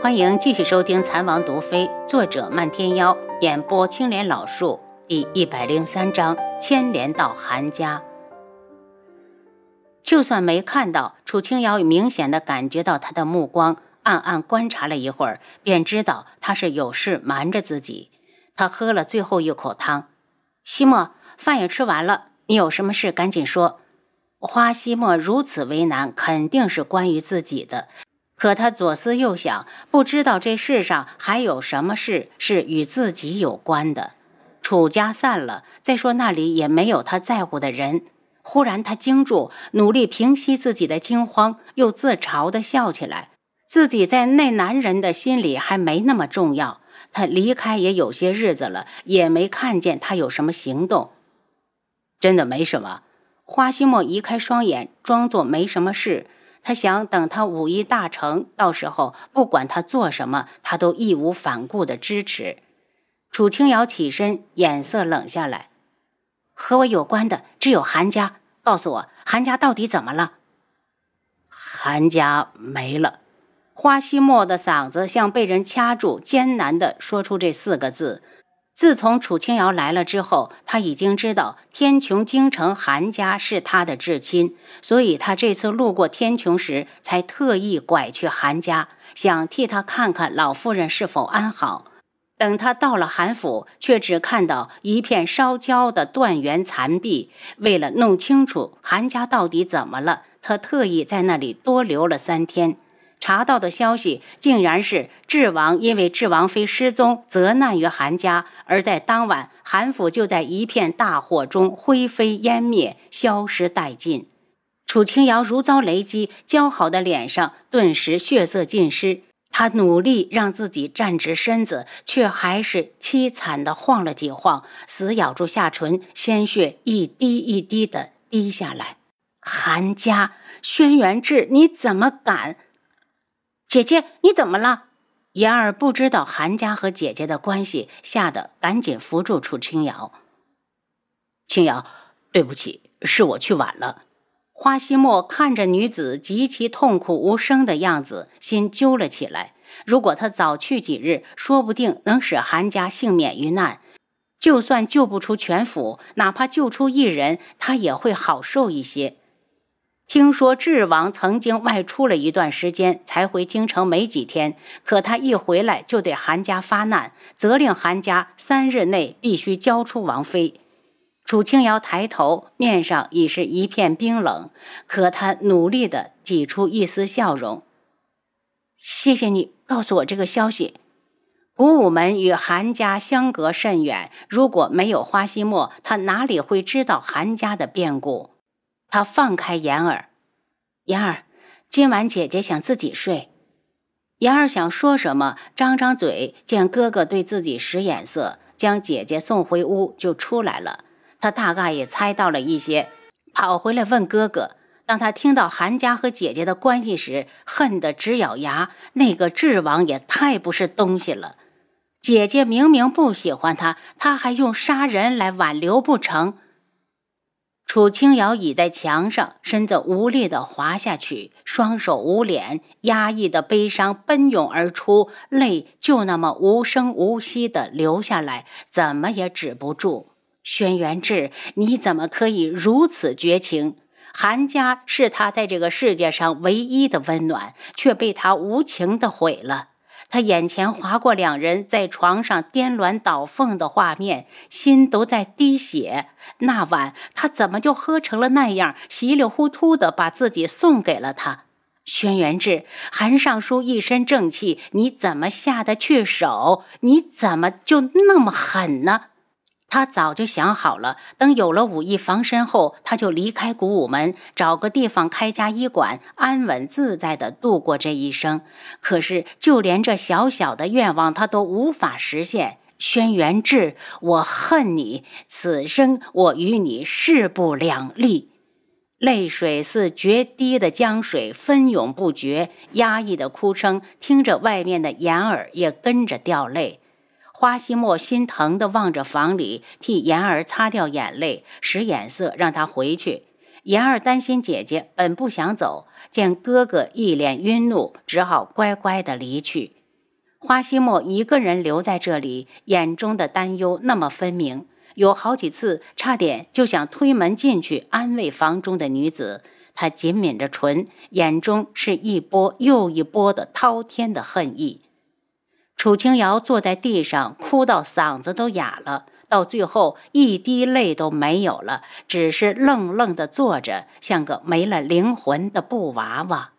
欢迎继续收听《残王毒妃》，作者漫天妖，演播青莲老树，第一百零三章牵连到韩家。就算没看到，楚清瑶明显的感觉到他的目光，暗暗观察了一会儿，便知道他是有事瞒着自己。他喝了最后一口汤，西莫，饭也吃完了，你有什么事赶紧说。花西莫如此为难，肯定是关于自己的。可他左思右想，不知道这世上还有什么事是与自己有关的。楚家散了，再说那里也没有他在乎的人。忽然，他惊住，努力平息自己的惊慌，又自嘲地笑起来。自己在那男人的心里还没那么重要。他离开也有些日子了，也没看见他有什么行动。真的没什么。花西莫移开双眼，装作没什么事。他想等他武艺大成，到时候不管他做什么，他都义无反顾的支持。楚清瑶起身，眼色冷下来。和我有关的只有韩家，告诉我韩家到底怎么了？韩家没了。花希墨的嗓子像被人掐住，艰难地说出这四个字。自从楚清瑶来了之后，他已经知道天穹京城韩家是他的至亲，所以他这次路过天穹时，才特意拐去韩家，想替他看看老夫人是否安好。等他到了韩府，却只看到一片烧焦的断垣残壁。为了弄清楚韩家到底怎么了，他特意在那里多留了三天。查到的消息竟然是智王因为智王妃失踪，责难于韩家，而在当晚，韩府就在一片大火中灰飞烟灭，消失殆尽。楚清瑶如遭雷击，姣好的脸上顿时血色尽失。她努力让自己站直身子，却还是凄惨地晃了几晃，死咬住下唇，鲜血一滴一滴地滴下来。韩家，轩辕志，你怎么敢？姐姐，你怎么了？言儿不知道韩家和姐姐的关系，吓得赶紧扶住楚清瑶。清瑶，对不起，是我去晚了。花希墨看着女子极其痛苦无声的样子，心揪了起来。如果他早去几日，说不定能使韩家幸免于难。就算救不出全府，哪怕救出一人，他也会好受一些。听说智王曾经外出了一段时间，才回京城没几天。可他一回来就对韩家发难，责令韩家三日内必须交出王妃。楚清瑶抬头，面上已是一片冰冷，可他努力的挤出一丝笑容：“谢谢你告诉我这个消息。古武门与韩家相隔甚远，如果没有花希墨，他哪里会知道韩家的变故？”他放开言儿，言儿，今晚姐姐想自己睡。言儿想说什么，张张嘴，见哥哥对自己使眼色，将姐姐送回屋就出来了。他大概也猜到了一些，跑回来问哥哥。当他听到韩家和姐姐的关系时，恨得直咬牙。那个智王也太不是东西了。姐姐明明不喜欢他，他还用杀人来挽留不成？楚清瑶倚在墙上，身子无力地滑下去，双手捂脸，压抑的悲伤奔涌而出，泪就那么无声无息地流下来，怎么也止不住。轩辕志，你怎么可以如此绝情？韩家是他在这个世界上唯一的温暖，却被他无情地毁了。他眼前划过两人在床上颠鸾倒凤的画面，心都在滴血。那晚他怎么就喝成了那样，稀里糊涂的把自己送给了他？轩辕志，韩尚书一身正气，你怎么下得去手？你怎么就那么狠呢？他早就想好了，等有了武艺防身后，他就离开古武门，找个地方开家医馆，安稳自在的度过这一生。可是，就连这小小的愿望，他都无法实现。轩辕志，我恨你，此生我与你势不两立。泪水似决堤的江水，纷涌不绝，压抑的哭声，听着外面的言儿也跟着掉泪。花希墨心疼地望着房里，替妍儿擦掉眼泪，使眼色让她回去。妍儿担心姐姐，本不想走，见哥哥一脸愠怒，只好乖乖地离去。花希墨一个人留在这里，眼中的担忧那么分明，有好几次差点就想推门进去安慰房中的女子。他紧抿着唇，眼中是一波又一波的滔天的恨意。楚清瑶坐在地上，哭到嗓子都哑了，到最后一滴泪都没有了，只是愣愣地坐着，像个没了灵魂的布娃娃。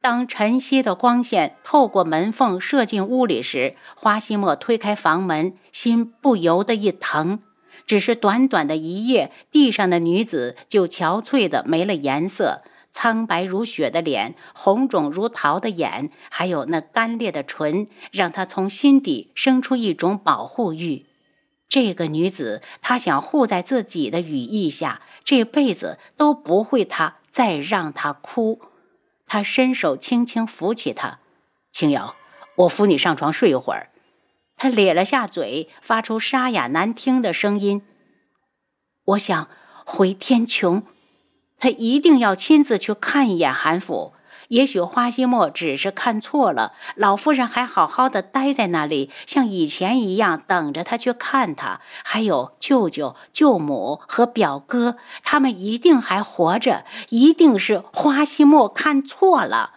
当晨曦的光线透过门缝射进屋里时，花希墨推开房门，心不由得一疼。只是短短的一夜，地上的女子就憔悴的没了颜色，苍白如雪的脸，红肿如桃的眼，还有那干裂的唇，让他从心底生出一种保护欲。这个女子，他想护在自己的羽翼下，这辈子都不会她再让她哭。他伸手轻轻扶起她，青瑶，我扶你上床睡一会儿。他咧了下嘴，发出沙哑难听的声音。我想回天穹。他一定要亲自去看一眼韩府。也许花希墨只是看错了，老夫人还好好的待在那里，像以前一样等着他去看他。还有舅舅、舅母和表哥，他们一定还活着。一定是花希墨看错了，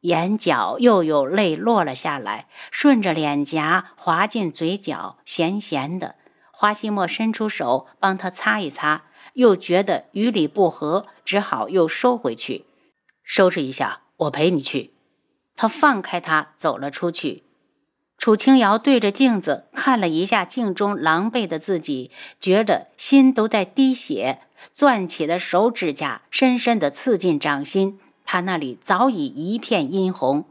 眼角又有泪落了下来，顺着脸颊滑进嘴角，咸咸的。花希墨伸出手帮他擦一擦，又觉得与理不合，只好又收回去。收拾一下，我陪你去。他放开他，走了出去。楚清瑶对着镜子看了一下镜中狼狈的自己，觉得心都在滴血。攥起的手指甲深深地刺进掌心，他那里早已一片殷红。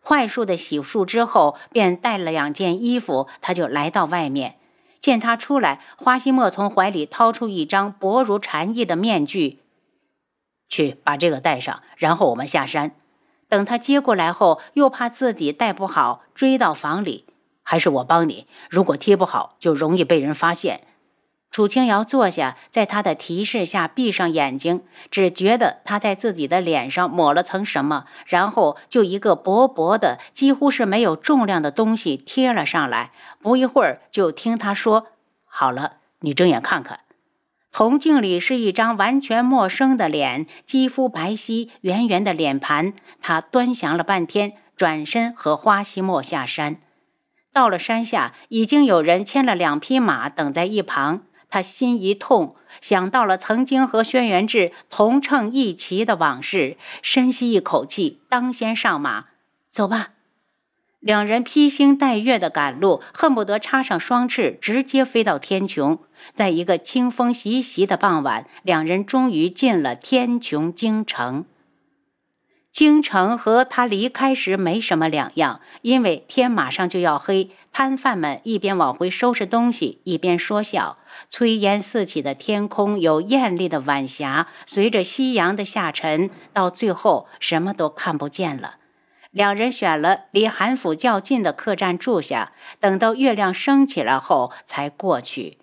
快速的洗漱之后，便带了两件衣服，他就来到外面。见他出来，花希墨从怀里掏出一张薄如蝉翼的面具。去把这个戴上，然后我们下山。等他接过来后，又怕自己戴不好，追到房里。还是我帮你，如果贴不好，就容易被人发现。楚清瑶坐下，在他的提示下闭上眼睛，只觉得他在自己的脸上抹了层什么，然后就一个薄薄的、几乎是没有重量的东西贴了上来。不一会儿，就听他说：“好了，你睁眼看看。”铜镜里是一张完全陌生的脸，肌肤白皙，圆圆的脸盘。他端详了半天，转身和花希墨下山。到了山下，已经有人牵了两匹马等在一旁。他心一痛，想到了曾经和轩辕志同乘一骑的往事，深吸一口气，当先上马，走吧。两人披星戴月的赶路，恨不得插上双翅，直接飞到天穹。在一个清风习习的傍晚，两人终于进了天穹京城。京城和他离开时没什么两样，因为天马上就要黑，摊贩们一边往回收拾东西，一边说笑。炊烟四起的天空有艳丽的晚霞，随着夕阳的下沉，到最后什么都看不见了。两人选了离韩府较近的客栈住下，等到月亮升起来后才过去。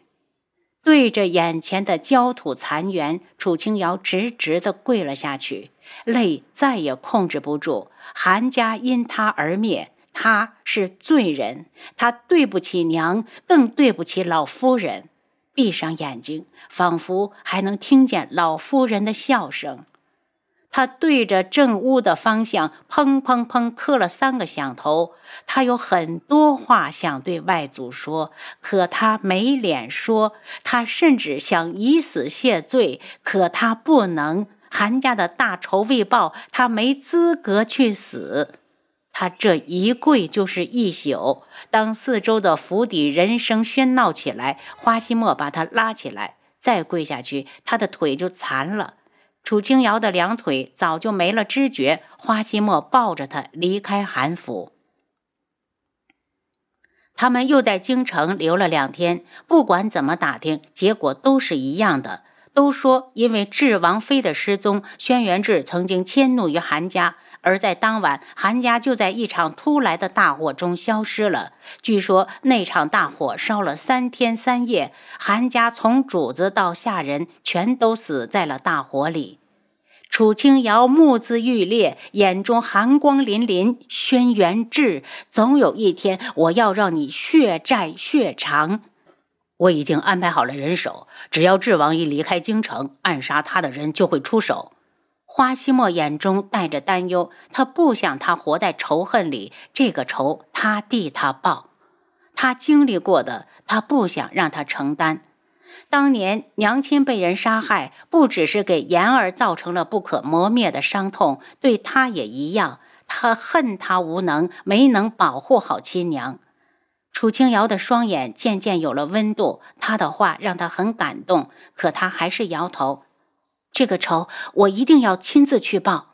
对着眼前的焦土残垣，楚清瑶直直地跪了下去，泪再也控制不住。韩家因他而灭，他是罪人，他对不起娘，更对不起老夫人。闭上眼睛，仿佛还能听见老夫人的笑声。他对着正屋的方向砰砰砰磕了三个响头。他有很多话想对外祖说，可他没脸说。他甚至想以死谢罪，可他不能。韩家的大仇未报，他没资格去死。他这一跪就是一宿。当四周的府邸人声喧闹起来，花希墨把他拉起来，再跪下去，他的腿就残了。楚清瑶的两腿早就没了知觉，花希墨抱着她离开韩府。他们又在京城留了两天，不管怎么打听，结果都是一样的，都说因为智王妃的失踪，轩辕志曾经迁怒于韩家，而在当晚，韩家就在一场突来的大火中消失了。据说那场大火烧了三天三夜，韩家从主子到下人全都死在了大火里。楚清瑶目眦欲裂，眼中寒光凛凛。轩辕志，总有一天我要让你血债血偿。我已经安排好了人手，只要智王一离开京城，暗杀他的人就会出手。花希墨眼中带着担忧，他不想他活在仇恨里，这个仇他替他报，他经历过的，他不想让他承担。当年娘亲被人杀害，不只是给妍儿造成了不可磨灭的伤痛，对他也一样。他恨他无能，没能保护好亲娘。楚清瑶的双眼渐渐有了温度，他的话让他很感动，可他还是摇头。这个仇我一定要亲自去报。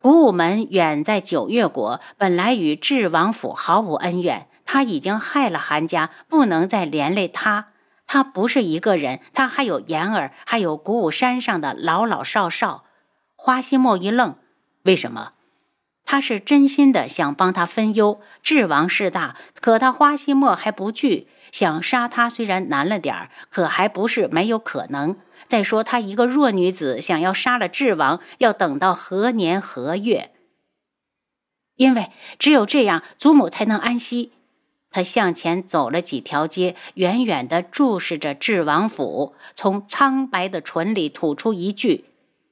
古武门远在九月国，本来与智王府毫无恩怨，他已经害了韩家，不能再连累他。他不是一个人，他还有言儿，还有古武山上的老老少少。花希墨一愣，为什么？他是真心的想帮他分忧。智王势大，可他花希墨还不惧，想杀他虽然难了点儿，可还不是没有可能。再说他一个弱女子，想要杀了智王，要等到何年何月？因为只有这样，祖母才能安息。他向前走了几条街，远远地注视着智王府，从苍白的唇里吐出一句：“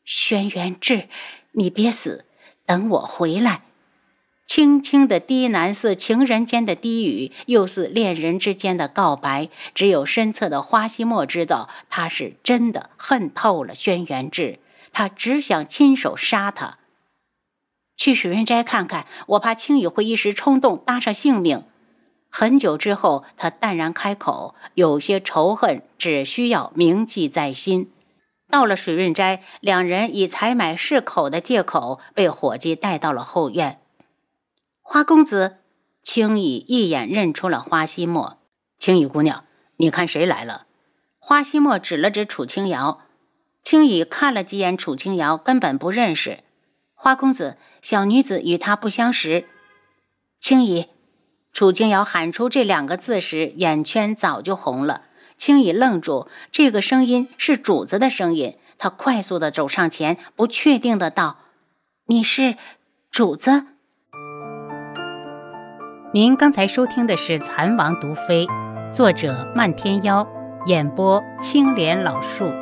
轩辕志，你别死，等我回来。”轻轻的低喃，似情人间的低语，又似恋人之间的告白。只有身侧的花希墨知道，他是真的恨透了轩辕志，他只想亲手杀他。去水云斋看看，我怕青羽会一时冲动搭上性命。很久之后，他淡然开口：“有些仇恨只需要铭记在心。”到了水润斋，两人以采买市口的借口被伙计带到了后院。花公子，青羽一眼认出了花希墨。青羽姑娘，你看谁来了？花希墨指了指楚清瑶。青羽看了几眼楚清瑶，根本不认识。花公子，小女子与他不相识。青羽。楚清瑶喊出这两个字时，眼圈早就红了。青羽愣住，这个声音是主子的声音。他快速的走上前，不确定的道：“你是主子？”您刚才收听的是《蚕王毒妃》，作者漫天妖，演播青莲老树。